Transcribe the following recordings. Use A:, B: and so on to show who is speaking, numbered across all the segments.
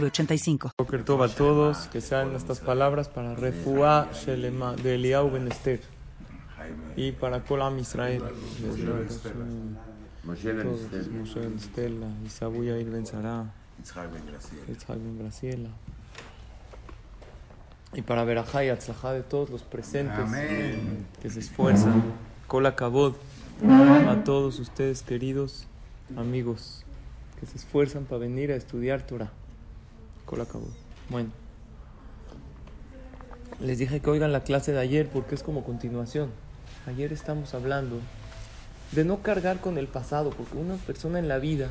A: 3985. a todos, que sean estas palabras para Refuá Shelema de Eliau Ben Esther y para Kolam Israel.
B: Moshe Ben
A: Estela, Isabu Yair Ben
B: Sarah, Ben Graciela.
A: Y para Berajá y Atzlajá de todos los presentes que se esfuerzan. Kola Kabod, a todos ustedes queridos amigos que se esfuerzan para venir a estudiar Torah. Bueno, les dije que oigan la clase de ayer porque es como continuación. Ayer estamos hablando de no cargar con el pasado, porque una persona en la vida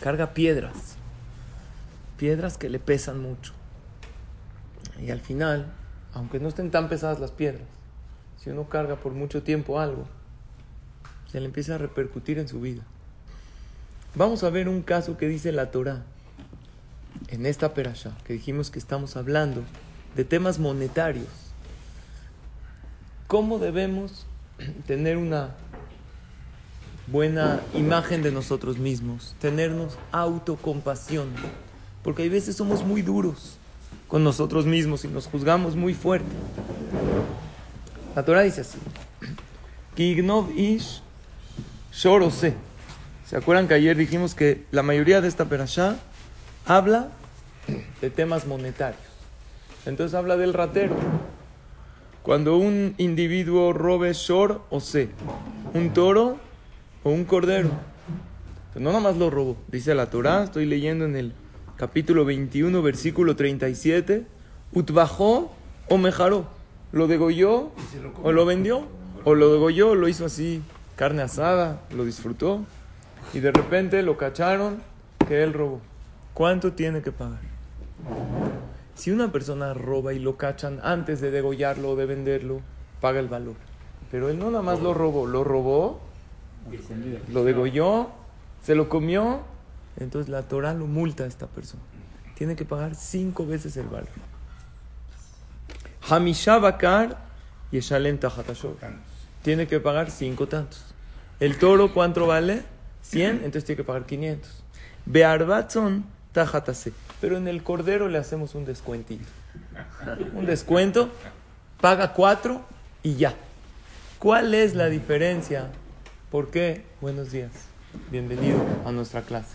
A: carga piedras, piedras que le pesan mucho. Y al final, aunque no estén tan pesadas las piedras, si uno carga por mucho tiempo algo, se le empieza a repercutir en su vida. Vamos a ver un caso que dice la Torah en esta perasha, que dijimos que estamos hablando de temas monetarios. ¿Cómo debemos tener una buena imagen de nosotros mismos? Tenernos autocompasión. Porque hay veces somos muy duros con nosotros mismos y nos juzgamos muy fuerte. La Torah dice así: "Ki ignov ish shorose". ¿Se acuerdan que ayer dijimos que la mayoría de esta perashá habla de temas monetarios? Entonces habla del ratero. Cuando un individuo robe shor o se, un toro o un cordero. No nada más lo robó, dice la Torah, estoy leyendo en el capítulo 21, versículo 37, utbajó o mejaró, lo degolló o lo vendió, o lo degolló, lo hizo así, carne asada, lo disfrutó, y de repente lo cacharon que él robó. ¿Cuánto tiene que pagar? Si una persona roba y lo cachan antes de degollarlo o de venderlo, paga el valor. Pero él no nada más lo robó, lo robó, lo degolló, se lo comió, entonces la Torah lo multa a esta persona. Tiene que pagar cinco veces el valor. Hamisha Bakar y Eshalem Tahatashor. Tiene que pagar cinco tantos. El toro, ¿cuánto vale? 100, entonces tiene que pagar 500. Bearbatzon Tajatase. Pero en el cordero le hacemos un descuentito. Un descuento, paga cuatro y ya. ¿Cuál es la diferencia? ¿Por qué? Buenos días. Bienvenido a nuestra clase.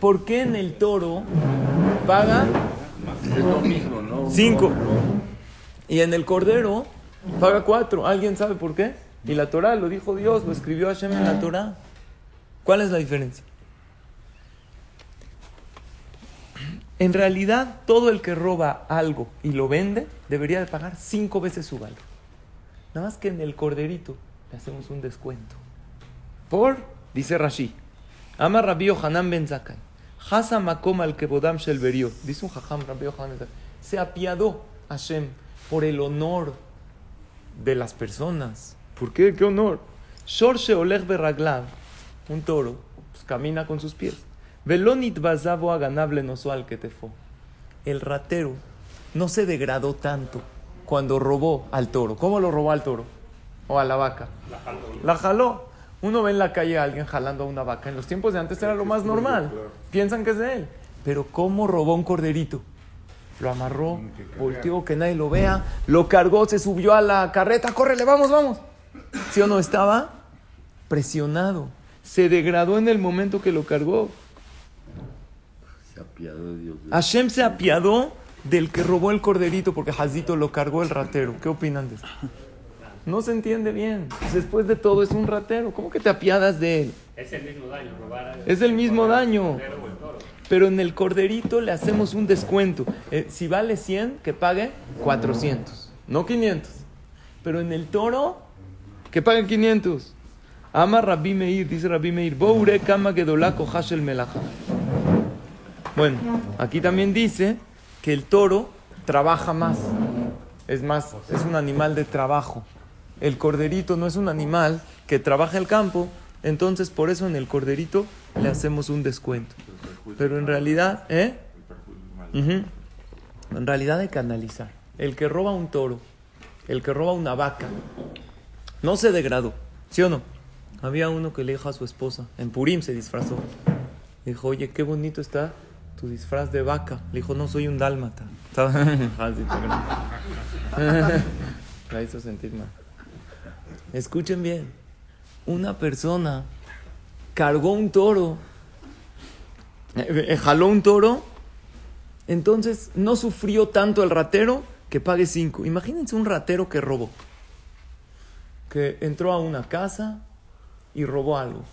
A: ¿Por qué en el toro paga cinco y en el cordero paga cuatro? ¿Alguien sabe por qué? Y la Torah lo dijo Dios, lo escribió Hashem en la Torah. ¿Cuál es la diferencia? En realidad, todo el que roba algo y lo vende debería de pagar cinco veces su valor. Nada más que en el corderito le hacemos un descuento. Por, dice Rashi, Ama Rabbi Yohanan ben Zakai, Hasa makom al kebodam shel berio. Dice un jajam Rabbi Yohanan ben se apiadó Hashem por el honor de las personas. ¿Por qué? ¿Qué honor? Shor sheolech beraglav, un toro, pues camina con sus pies. Velonit bazavo a ganable al ketefo. El ratero no se degradó tanto cuando robó al toro. ¿Cómo lo robó al toro? O a la vaca. La jaló. Uno ve en la calle a alguien jalando a una vaca. En los tiempos de antes era lo más normal. Piensan que es de él. Pero ¿cómo robó un corderito? Lo amarró, volteó que nadie lo vea, lo cargó, se subió a la carreta, córrele, vamos, vamos. ¿Sí o no? Estaba presionado. Se degradó en el momento que lo cargó.
B: Se apiadó de Dios.
A: Hashem se apiadó del que robó el corderito porque Hazito lo cargó el ratero. ¿Qué opinan de eso? No se entiende bien. Después de todo es un ratero. ¿Cómo que te apiadas de él?
C: Es el mismo daño, robar a-
A: Es el mismo daño.
C: el.
A: Pero en el corderito le hacemos un descuento. Eh, si vale 100, que pague 400, no 500. Pero en el toro, que pague 500. Ama Rabbi Meir, dice Rabbi Meir, Boure kama gedolá kohashel melacha. Bueno, aquí también dice que el toro trabaja más. Es más, es un animal de trabajo. El corderito no es un animal que trabaja el campo, entonces por eso en el corderito le hacemos un descuento. Pero en realidad, ¿eh? En realidad hay que analizar. El que roba un toro, el que roba una vaca, no se degradó, ¿sí o no? Había uno que le dijo a su esposa, en Purim se disfrazó. Dijo, oye, qué bonito está tu disfraz de vaca. Le dijo, no, soy un dálmata. La hizo sentir mal. Escuchen bien. Una persona cargó un toro, eh, jaló un toro, entonces no sufrió tanto el ratero que pague cinco. Imagínense un ratero que robó, que entró a una casa y robó algo.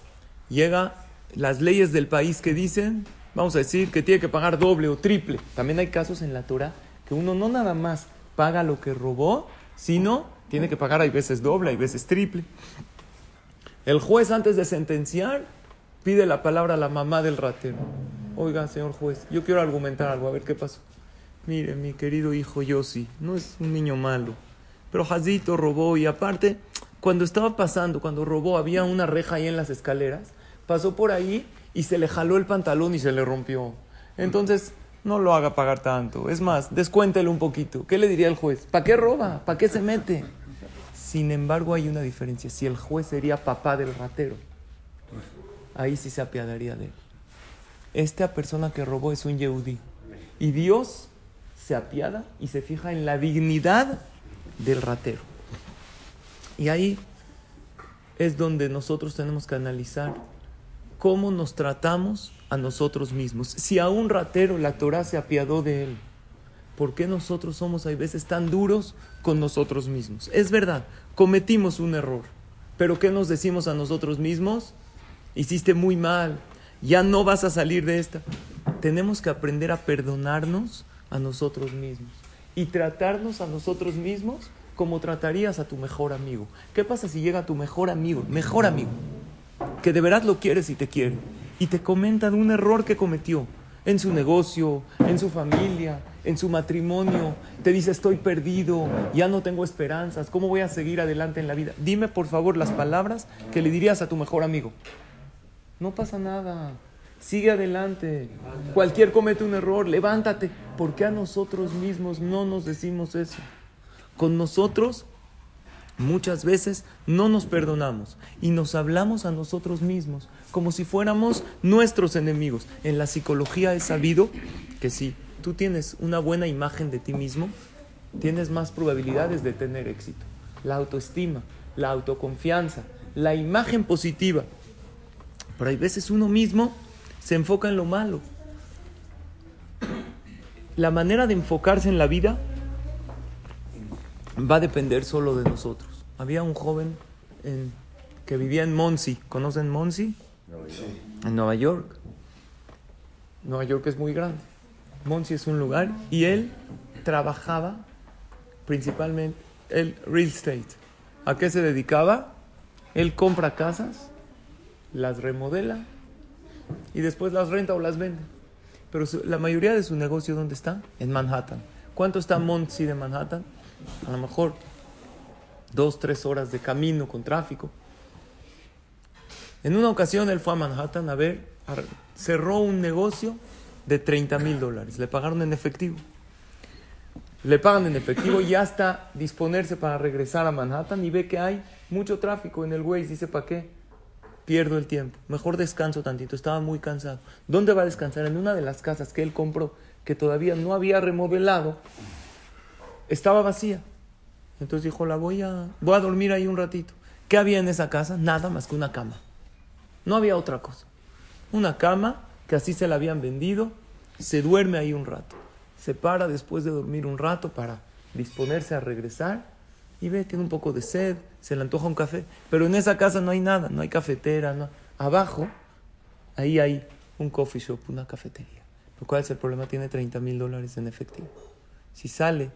A: Llega las leyes del país que dicen, vamos a decir, que tiene que pagar doble o triple. También hay casos en la Torah que uno no nada más paga lo que robó, sino tiene que pagar hay veces doble, hay veces triple. El juez antes de sentenciar pide la palabra a la mamá del ratero. Oiga, señor juez, yo quiero argumentar algo, a ver qué pasó. Mire, mi querido hijo Yossi, no es un niño malo, pero Jazito robó y aparte, cuando estaba pasando, cuando robó, había una reja ahí en las escaleras, pasó por ahí y se le jaló el pantalón y se le rompió. Entonces, no lo haga pagar tanto. Es más, descuéntele un poquito. ¿Qué le diría el juez? ¿Para qué roba? ¿Para qué se mete? Sin embargo, hay una diferencia. Si el juez sería papá del ratero, ahí sí se apiadaría de él. Esta persona que robó es un yehudí. Y Dios se apiada y se fija en la dignidad del ratero. Y ahí es donde nosotros tenemos que analizar cómo nos tratamos a nosotros mismos. Si a un ratero la Torah se apiadó de él, ¿por qué nosotros somos a veces tan duros con nosotros mismos? Es verdad, cometimos un error, pero ¿qué nos decimos a nosotros mismos? Hiciste muy mal, ya no vas a salir de esta. Tenemos que aprender a perdonarnos a nosotros mismos y tratarnos a nosotros mismos como tratarías a tu mejor amigo. ¿Qué pasa si llega tu mejor amigo, mejor amigo, que de verdad lo quieres y te quiere, y te comentan un error que cometió en su negocio, en su familia, en su matrimonio, te dice estoy perdido, ya no tengo esperanzas, ¿cómo voy a seguir adelante en la vida? Dime por favor las palabras que le dirías a tu mejor amigo. No pasa nada. Sigue adelante. Cualquier comete un error, levántate. ¿Por qué a nosotros mismos no nos decimos eso? Con nosotros muchas veces no nos perdonamos y nos hablamos a nosotros mismos como si fuéramos nuestros enemigos. En la psicología he sabido que si tú tienes una buena imagen de ti mismo, tienes más probabilidades de tener éxito. La autoestima, la autoconfianza, la imagen positiva. Pero hay veces uno mismo se enfoca en lo malo. La manera de enfocarse en la vida va a depender solo de nosotros. Había un joven en- que vivía en Monsi. ¿Conocen Monsi? En Nueva York. Nueva York es muy grande. Monsi es un lugar y él trabajaba principalmente el real estate. ¿A qué se dedicaba? Él compra casas, las remodela y después las renta o las vende. Pero la mayoría de su negocio, ¿dónde está? En Manhattan. ¿Cuánto está Monsi de Manhattan? A lo mejor dos, tres horas de camino con tráfico. En una ocasión él fue a Manhattan a ver, cerró un negocio de 30 mil dólares. Le pagaron en efectivo. Le pagan en efectivo y hasta disponerse para regresar a Manhattan y ve que hay mucho tráfico en el Waze. Dice, ¿para qué? Pierdo el tiempo. Mejor descanso tantito. Estaba muy cansado. ¿Dónde va a descansar? En una de las casas que él compró, que todavía no había remodelado, estaba vacía. Entonces dijo, la voy a, voy a dormir ahí un ratito. ¿Qué había en esa casa? Nada más que una cama. No había otra cosa. Una cama que así se la habían vendido. Se duerme ahí un rato. Se para después de dormir un rato para disponerse a regresar. Y ve, tiene un poco de sed, se le antoja un café. Pero en esa casa no hay nada, no hay cafetera. Abajo, ahí hay un coffee shop, una cafetería. Pero ¿cuál es el problema? Tiene 30 mil dólares en efectivo. Si sale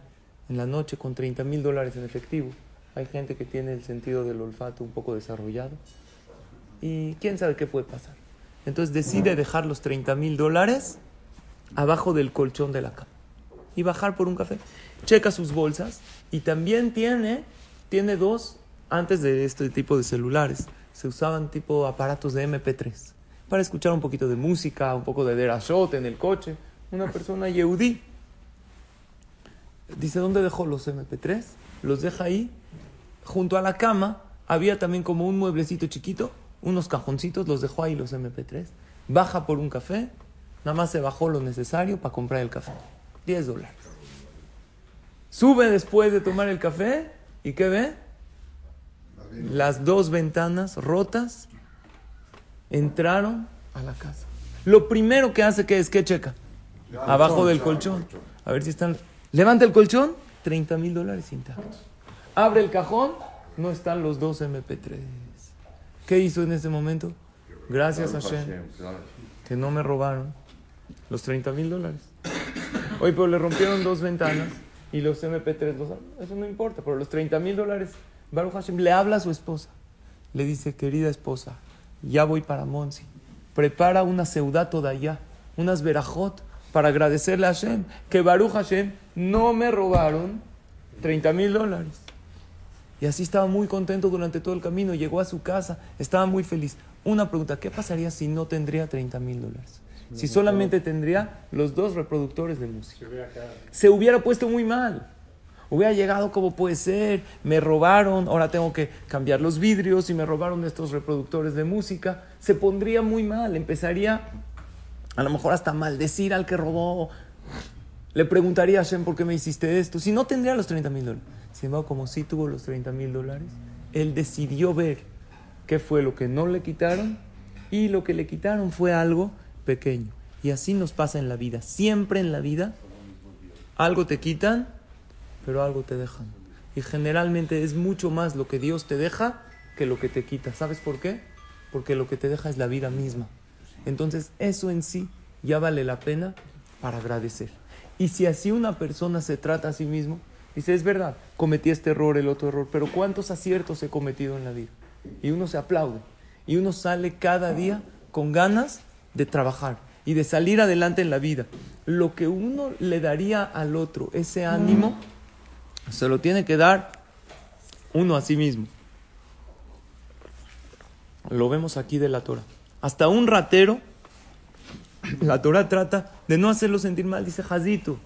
A: en la noche con 30 mil dólares en efectivo, hay gente que tiene el sentido del olfato un poco desarrollado y quién sabe qué puede pasar. Entonces decide dejar los 30 mil dólares abajo del colchón de la cama y bajar por un café. Checa sus bolsas y también tiene, tiene dos, antes de este tipo de celulares, se usaban tipo aparatos de MP3 para escuchar un poquito de música, un poco de derashot en el coche. Una persona yehudí. Dice, ¿dónde dejó los MP3? Los deja ahí. Junto a la cama había también como un mueblecito chiquito, unos cajoncitos, los dejó ahí los MP3. Baja por un café, nada más se bajó lo necesario para comprar el café. 10 dólares. Sube después de tomar el café y ¿qué ve? Las dos ventanas rotas entraron a la casa. Lo primero que hace que es que checa abajo del colchón. A ver si están. Levanta el colchón, 30 mil dólares intactos. Abre el cajón, no están los dos MP3. ¿Qué hizo en ese momento? Gracias a Hashem, que no me robaron los 30 mil dólares. Oye, pero le rompieron dos ventanas y los MP3, los, eso no importa, pero los 30 mil dólares, Baruch Hashem le habla a su esposa. Le dice, querida esposa, ya voy para Monsi. Prepara una ciudad toda allá, unas verajot, para agradecerle a Hashem que Baruch Hashem no me robaron 30 mil dólares. Y así estaba muy contento durante todo el camino. Llegó a su casa, estaba muy feliz. Una pregunta, ¿qué pasaría si no tendría 30 mil dólares? Si solamente tendría los dos reproductores de música. Se hubiera puesto muy mal. Hubiera llegado como puede ser, me robaron, ahora tengo que cambiar los vidrios y me robaron estos reproductores de música. Se pondría muy mal, empezaría a lo mejor hasta maldecir al que robó. Le preguntaría a Hashem por qué me hiciste esto. Si no tendría los 30 mil dólares. Sin embargo, como sí tuvo los 30 mil dólares, él decidió ver qué fue lo que no le quitaron y lo que le quitaron fue algo pequeño. Y así nos pasa en la vida. Siempre en la vida algo te quitan, pero algo te dejan. Y generalmente es mucho más lo que Dios te deja que lo que te quita. ¿Sabes por qué? Porque lo que te deja es la vida misma. Entonces eso en sí ya vale la pena para agradecer. Y si así una persona se trata a sí mismo, dice, es verdad, cometí este error, el otro error, pero ¿cuántos aciertos he cometido en la vida? Y uno se aplaude. Y uno sale cada día con ganas de trabajar y de salir adelante en la vida. Lo que uno le daría al otro, ese ánimo, se lo tiene que dar uno a sí mismo. Lo vemos aquí de la Torah. Hasta un ratero, la Torah trata de no hacerlo sentir mal, dice Jazito.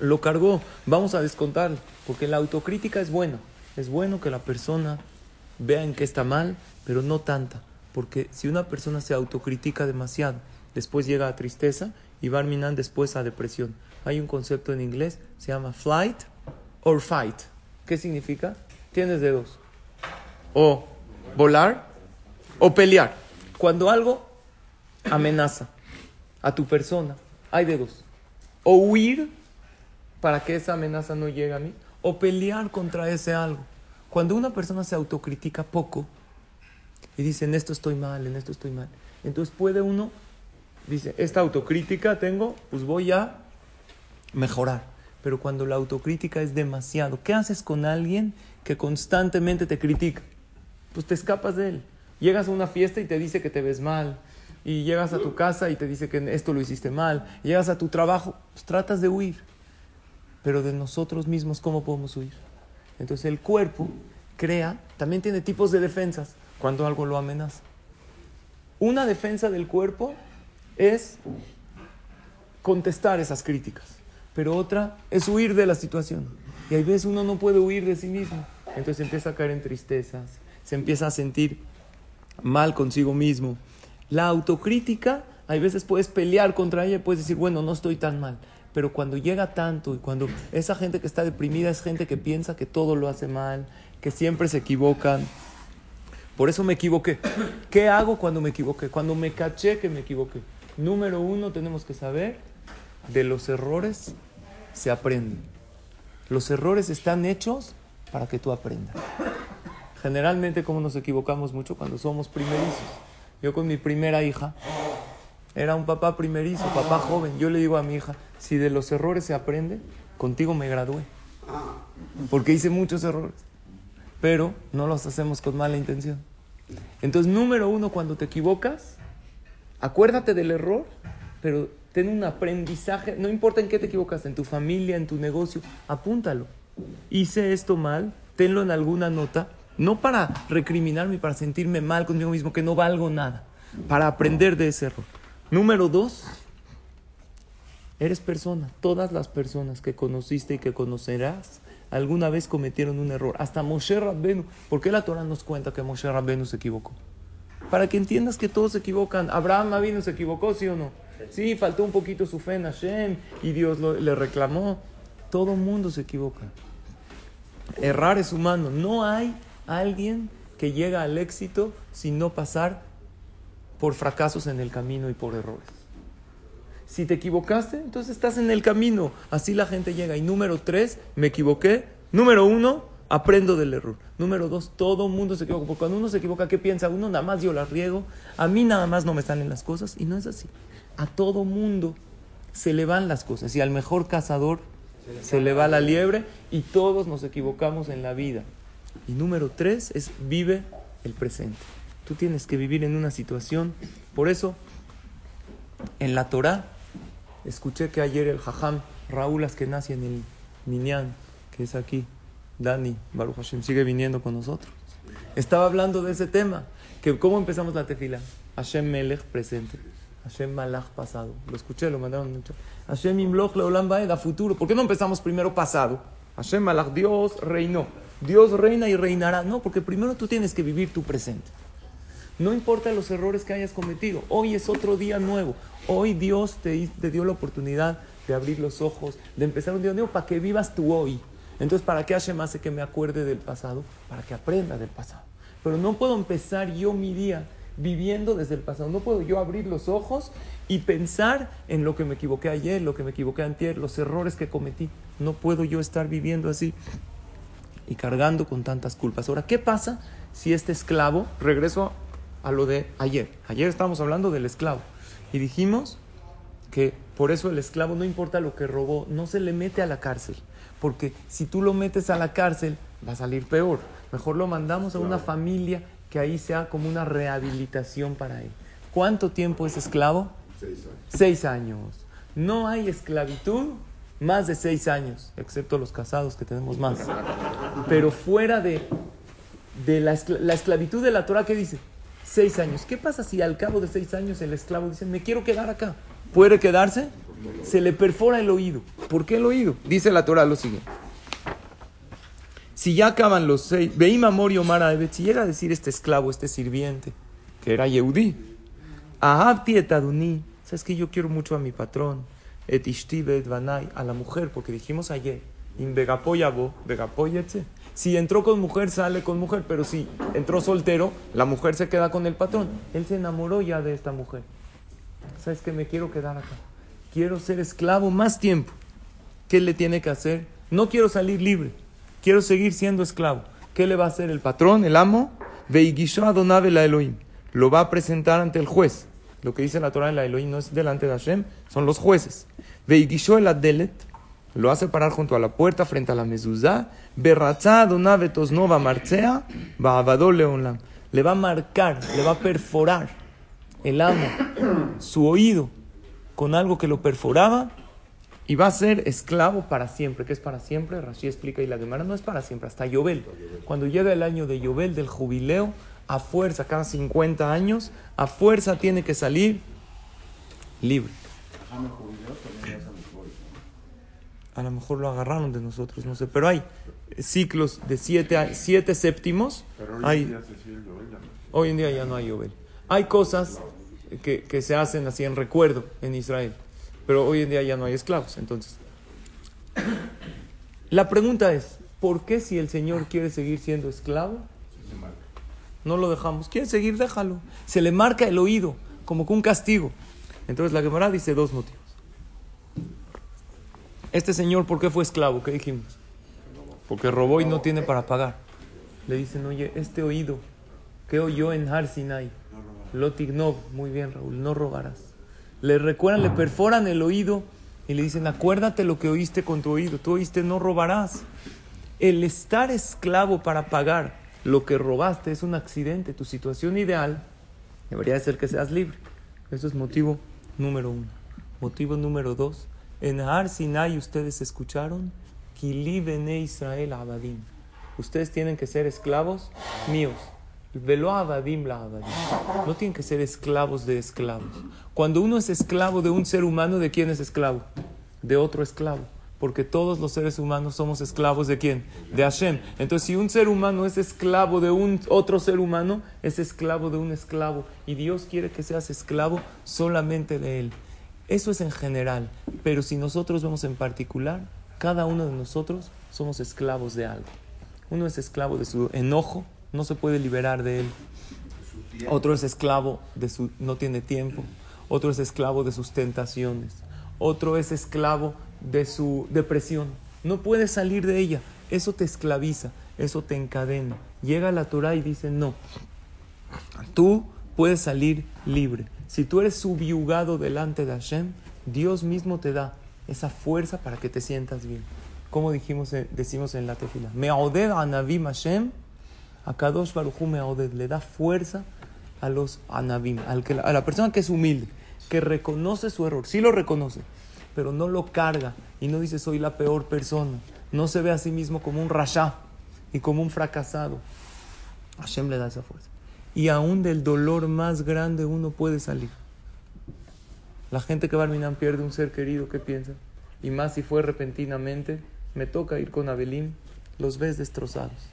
A: Lo cargó, vamos a descontar, porque la autocrítica es buena. Es bueno que la persona vea en qué está mal, pero no tanta. Porque si una persona se autocritica demasiado, después llega a tristeza y va a después a depresión. Hay un concepto en inglés, se llama flight or fight. ¿Qué significa? Tienes de dos. O volar o pelear. Cuando algo amenaza a tu persona, hay de dos. O huir para que esa amenaza no llegue a mí, o pelear contra ese algo. Cuando una persona se autocritica poco y dice, en esto estoy mal, en esto estoy mal, entonces puede uno, dice, esta autocrítica tengo, pues voy a mejorar. Pero cuando la autocrítica es demasiado, ¿qué haces con alguien que constantemente te critica? Pues te escapas de él. Llegas a una fiesta y te dice que te ves mal. Y llegas a tu casa y te dice que esto lo hiciste mal. Llegas a tu trabajo, pues tratas de huir. Pero de nosotros mismos, ¿cómo podemos huir? Entonces el cuerpo crea, también tiene tipos de defensas cuando algo lo amenaza. Una defensa del cuerpo es contestar esas críticas, pero otra es huir de la situación. Y hay veces uno no puede huir de sí mismo. Entonces empieza a caer en tristezas, se empieza a sentir mal consigo mismo. La autocrítica, hay veces puedes pelear contra ella y puedes decir, bueno, no estoy tan mal. Pero cuando llega tanto y cuando esa gente que está deprimida es gente que piensa que todo lo hace mal, que siempre se equivocan. Por eso me equivoqué. ¿Qué hago cuando me equivoqué? Cuando me caché que me equivoqué. Número uno, tenemos que saber, de los errores se aprende. Los errores están hechos para que tú aprendas. Generalmente, como nos equivocamos mucho cuando somos primerizos. Yo con mi primera hija, era un papá primerizo, papá joven. Yo le digo a mi hija, si de los errores se aprende, contigo me gradué. Porque hice muchos errores. Pero no los hacemos con mala intención. Entonces, número uno, cuando te equivocas, acuérdate del error, pero ten un aprendizaje, no importa en qué te equivocas, en tu familia, en tu negocio, apúntalo. Hice esto mal, tenlo en alguna nota, no para recriminarme, para sentirme mal conmigo mismo, que no valgo nada, para aprender de ese error. Número dos, eres persona. Todas las personas que conociste y que conocerás alguna vez cometieron un error. Hasta Moshe Rabbenu. ¿Por qué la Torah nos cuenta que Moshe Rabbenu se equivocó? Para que entiendas que todos se equivocan. Abraham Avinu se equivocó, ¿sí o no? Sí, faltó un poquito su fe en Hashem y Dios le reclamó. Todo mundo se equivoca. Errar es humano. No hay alguien que llega al éxito sin no pasar por fracasos en el camino y por errores. Si te equivocaste, entonces estás en el camino. Así la gente llega. Y número tres, me equivoqué. Número uno, aprendo del error. Número dos, todo mundo se equivoca. Porque cuando uno se equivoca, ¿qué piensa? Uno nada más yo la riego. A mí nada más no me salen las cosas. Y no es así. A todo mundo se le van las cosas. Y al mejor cazador se le va la liebre. Y todos nos equivocamos en la vida. Y número tres es vive el presente. Tú tienes que vivir en una situación. Por eso, en la Torah, escuché que ayer el Jajam Raúl Askenazi en el Minyan, que es aquí, Dani Baruch Hashem, sigue viniendo con nosotros. Estaba hablando de ese tema, que cómo empezamos la tefila. Hashem Melech presente, Hashem Malach pasado. Lo escuché, lo mandaron mucho. Hashem Imloch Leolam Baed a futuro. ¿Por qué no empezamos primero pasado? Hashem Malach, Dios reinó. Dios reina y reinará. No, porque primero tú tienes que vivir tu presente. No importa los errores que hayas cometido. Hoy es otro día nuevo. Hoy Dios te, te dio la oportunidad de abrir los ojos, de empezar un día nuevo para que vivas tú hoy. Entonces, ¿para qué Hashem hace que me acuerde del pasado? Para que aprenda del pasado. Pero no puedo empezar yo mi día viviendo desde el pasado. No puedo yo abrir los ojos y pensar en lo que me equivoqué ayer, lo que me equivoqué antier, los errores que cometí. No puedo yo estar viviendo así y cargando con tantas culpas. Ahora, ¿qué pasa si este esclavo, regreso a lo de ayer, ayer estábamos hablando del esclavo y dijimos que por eso el esclavo no importa lo que robó, no se le mete a la cárcel, porque si tú lo metes a la cárcel va a salir peor. Mejor lo mandamos a una familia que ahí sea como una rehabilitación para él. ¿Cuánto tiempo es esclavo?
B: Seis años.
A: Seis años. No hay esclavitud más de seis años, excepto los casados que tenemos más. Pero fuera de, de la, la esclavitud de la Torah, ¿qué dice? Seis años. ¿Qué pasa si al cabo de seis años el esclavo dice, me quiero quedar acá? ¿Puede quedarse? Se le perfora el oído. ¿Por qué el oído? Dice la Torah lo siguiente. Si ya acaban los seis, Veim Amor y Omar Aebet, si llega a decir este esclavo, este sirviente, que era Yehudí, Ahabti et Aduní, sabes que yo quiero mucho a mi patrón, et banai, a la mujer, porque dijimos ayer, in. Si entró con mujer, sale con mujer, pero si entró soltero, la mujer se queda con el patrón. Él se enamoró ya de esta mujer. ¿Sabes que Me quiero quedar acá. Quiero ser esclavo más tiempo. ¿Qué le tiene que hacer? No quiero salir libre. Quiero seguir siendo esclavo. ¿Qué le va a hacer el patrón, el amo? Veigisho Adonabe la Elohim. Lo va a presentar ante el juez. Lo que dice la Torah de la Elohim no es delante de Hashem, son los jueces. Veigisho el Adelet. Lo hace parar junto a la puerta frente a la mezuzá. Berratzá Adonabe Tosnova Marcea. Leonlam. Le va a marcar, le va a perforar el amo su oído con algo que lo perforaba y va a ser esclavo para siempre. ¿Qué es para siempre? Rashi explica y la Gemara no es para siempre, hasta Yobel. Cuando llega el año de Yobel, del jubileo, a fuerza, cada 50 años, a fuerza tiene que salir libre. A lo mejor lo agarraron de nosotros, no sé, pero hay ciclos de siete, siete séptimos.
B: Pero hoy
A: Hay,
B: en día.
A: Hoy en día ya no hay Yobel. Hay cosas que, que se hacen así en recuerdo en Israel, pero hoy en día ya no hay esclavos. Entonces, la pregunta es, ¿por qué si el Señor quiere seguir siendo esclavo. No lo dejamos? ¿Quiere seguir? Déjalo. Se le marca el oído como que un castigo. Entonces la Gemara dice dos motivos. Este señor, ¿por qué fue esclavo? ¿Qué dijimos? Porque robó y no tiene para pagar. Le dicen, oye, este oído que oyó en Har Sinai, Lotignov, muy bien Raúl, no robarás. Le recuerdan, le perforan el oído y le dicen, acuérdate lo que oíste con tu oído, tú oíste, no robarás. El estar esclavo para pagar lo que robaste es un accidente. Tu situación ideal debería de ser que seas libre. Eso es motivo número uno. Motivo número dos. En Har Sinai ustedes escucharon, Kili bene Israel abadim. Ustedes tienen que ser esclavos míos. Velo abadim la abadim. No tienen que ser esclavos de esclavos. Cuando uno es esclavo de un ser humano, ¿de quién es esclavo? De otro esclavo. Porque todos los seres humanos somos esclavos de quién? De Hashem. Entonces, si un ser humano es esclavo de un otro ser humano, es esclavo de un esclavo. Y Dios quiere que seas esclavo solamente de Él. Eso es en general. Pero si nosotros vemos en particular, cada uno de nosotros somos esclavos de algo. Uno es esclavo de su enojo, no se puede liberar de él. Otro es esclavo de su, no tiene tiempo. Otro es esclavo de sus tentaciones. Otro es esclavo de su depresión. No puede salir de ella. Eso te esclaviza, eso te encadena. Llega la Torah y dice, no, tú puedes salir libre. Si tú eres subyugado delante de Hashem, Dios mismo te da esa fuerza para que te sientas bien. Como dijimos, eh, decimos en la tefila, Me'oded anavim Hashem, a Kadosh Baruchu Me'oded, le da fuerza a los que, a la persona que es humilde, que reconoce su error, sí lo reconoce, pero no lo carga y no dice soy la peor persona, no se ve a sí mismo como un rasha y como un fracasado. Hashem le da esa fuerza. Y aún del dolor más grande uno puede salir. La gente que va al Minan pierde un ser querido, ¿qué piensa? Y más si fue repentinamente, me toca ir con Abelín, los ves destrozados.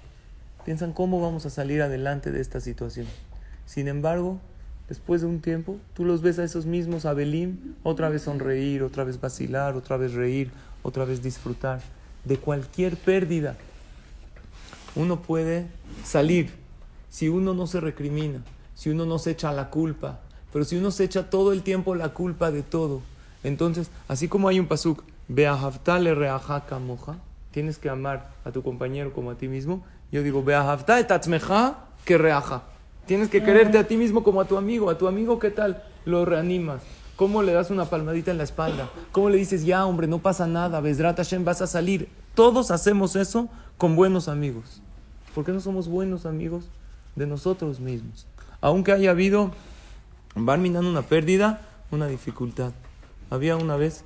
A: Piensan cómo vamos a salir adelante de esta situación. Sin embargo, después de un tiempo, tú los ves a esos mismos Abelín, otra vez sonreír, otra vez vacilar, otra vez reír, otra vez disfrutar. De cualquier pérdida, uno puede salir si uno no se recrimina, si uno no se echa la culpa, pero si uno se echa todo el tiempo la culpa de todo, entonces, así como hay un pasuk, Beahavtale reaja moja, tienes que amar a tu compañero como a ti mismo. Yo digo, Beahavtale tatzmeja que reaja. Tienes que quererte a ti mismo como a tu amigo. A tu amigo, ¿qué tal? Lo reanimas. ¿Cómo le das una palmadita en la espalda? ¿Cómo le dices, ya, hombre, no pasa nada, Besrat Hashem, vas a salir? Todos hacemos eso con buenos amigos. ¿Por qué no somos buenos amigos de nosotros mismos? Aunque haya habido, van minando una pérdida, una dificultad. Había una vez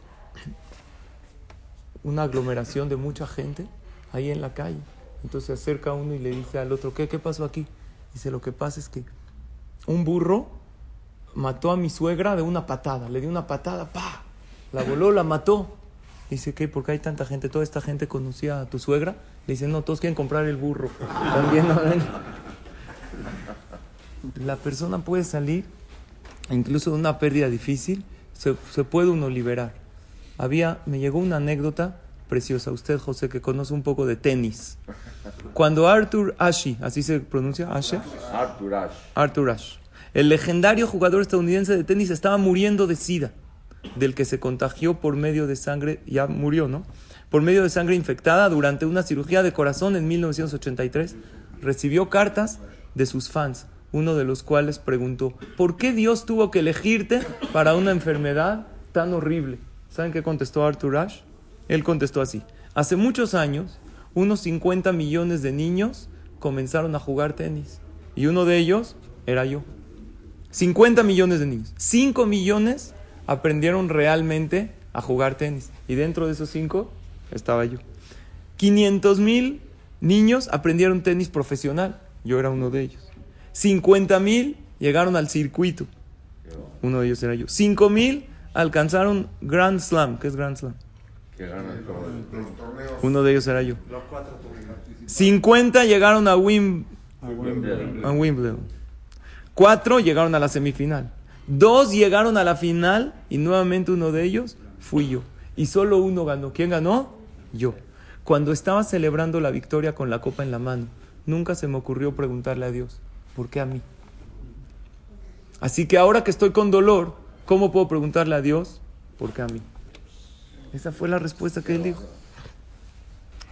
A: una aglomeración de mucha gente ahí en la calle. Entonces se acerca uno y le dice al otro, ¿qué, qué pasó aquí? Dice, lo que pasa es que un burro mató a mi suegra de una patada. Le dio una patada, ¡pa! La voló, la mató. Dice, ¿qué? ¿Por qué hay tanta gente? ¿Toda esta gente conocía a tu suegra? Le dice, no, todos quieren comprar el burro. También, ¿no? La persona puede salir, incluso de una pérdida difícil, se, se puede uno liberar. Había, me llegó una anécdota preciosa. Usted, José, que conoce un poco de tenis. Cuando Arthur Ashe, así se pronuncia, Ashe,
B: Arthur Ashe.
A: Arthur Ashe, el legendario jugador estadounidense de tenis, estaba muriendo de sida, del que se contagió por medio de sangre, ya murió, ¿no? Por medio de sangre infectada durante una cirugía de corazón en 1983, recibió cartas de sus fans, uno de los cuales preguntó, ¿por qué Dios tuvo que elegirte para una enfermedad tan horrible? ¿Saben qué contestó Arthur Ashe? Él contestó así, hace muchos años, unos 50 millones de niños comenzaron a jugar tenis, y uno de ellos era yo. 50 millones de niños. 5 millones aprendieron realmente a jugar tenis. Y dentro de esos 5 estaba yo. 500 mil niños aprendieron tenis profesional. Yo era uno de ellos. 50 mil llegaron al circuito. Uno de ellos era yo. 5 mil alcanzaron Grand Slam. ¿Qué es Grand Slam?
B: Que gana todo.
A: Uno de ellos era yo. 50 llegaron a, Wim,
B: Wimbledon.
A: a Wimbledon. Cuatro llegaron a la semifinal. Dos llegaron a la final y nuevamente uno de ellos fui yo. Y solo uno ganó. ¿Quién ganó? Yo. Cuando estaba celebrando la victoria con la copa en la mano, nunca se me ocurrió preguntarle a Dios, ¿por qué a mí? Así que ahora que estoy con dolor, ¿cómo puedo preguntarle a Dios, ¿por qué a mí? Esa fue la respuesta que él dijo.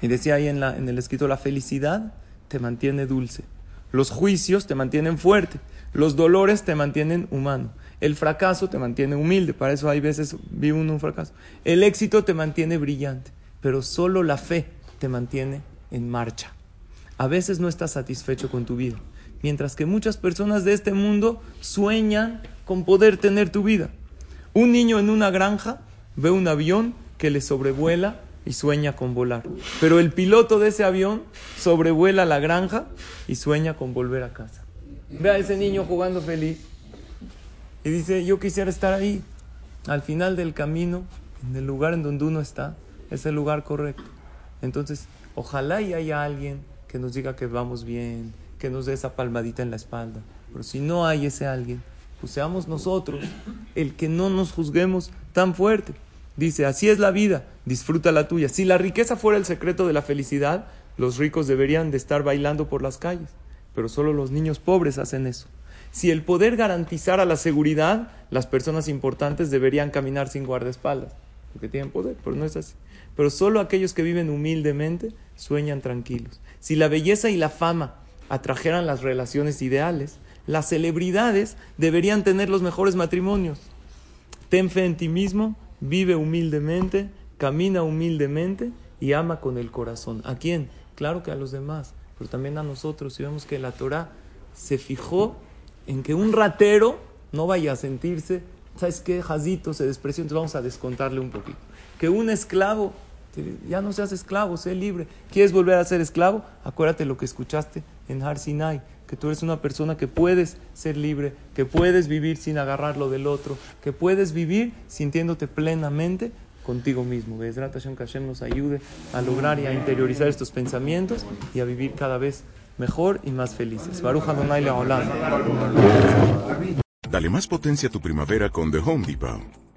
A: Y decía ahí en, la, en el escrito, la felicidad te mantiene dulce. Los juicios te mantienen fuerte. Los dolores te mantienen humano. El fracaso te mantiene humilde. Para eso hay veces uno un fracaso. El éxito te mantiene brillante. Pero solo la fe te mantiene en marcha. A veces no estás satisfecho con tu vida. Mientras que muchas personas de este mundo sueñan con poder tener tu vida. Un niño en una granja ve un avión que le sobrevuela y sueña con volar. Pero el piloto de ese avión sobrevuela la granja y sueña con volver a casa. Ve a ese niño jugando feliz y dice, yo quisiera estar ahí. Al final del camino, en el lugar en donde uno está, es el lugar correcto. Entonces, ojalá y haya alguien que nos diga que vamos bien, que nos dé esa palmadita en la espalda. Pero si no hay ese alguien, pues seamos nosotros el que no nos juzguemos tan fuerte. Dice, así es la vida, disfruta la tuya. Si la riqueza fuera el secreto de la felicidad, los ricos deberían de estar bailando por las calles, pero solo los niños pobres hacen eso. Si el poder garantizara la seguridad, las personas importantes deberían caminar sin guardaespaldas, porque tienen poder, pero no es así. Pero solo aquellos que viven humildemente sueñan tranquilos. Si la belleza y la fama atrajeran las relaciones ideales, las celebridades deberían tener los mejores matrimonios. Ten fe en ti mismo, vive humildemente, camina humildemente y ama con el corazón. ¿A quién? Claro que a los demás, pero también a nosotros. Y vemos que la Torah se fijó en que un ratero no vaya a sentirse, ¿sabes qué? Jazito se despreció, entonces vamos a descontarle un poquito. Que un esclavo, ya no seas esclavo, sé libre. ¿Quieres volver a ser esclavo? Acuérdate lo que escuchaste en Har Sinai, que tú eres una persona que puedes ser libre, que puedes vivir sin agarrar lo del otro, que puedes vivir sintiéndote plenamente contigo mismo. Que Hashem nos ayude a lograr y a interiorizar estos pensamientos y a vivir cada vez mejor y más felices. Baruch Adonai Leolam.
C: Dale más potencia a tu primavera con The Home Depot.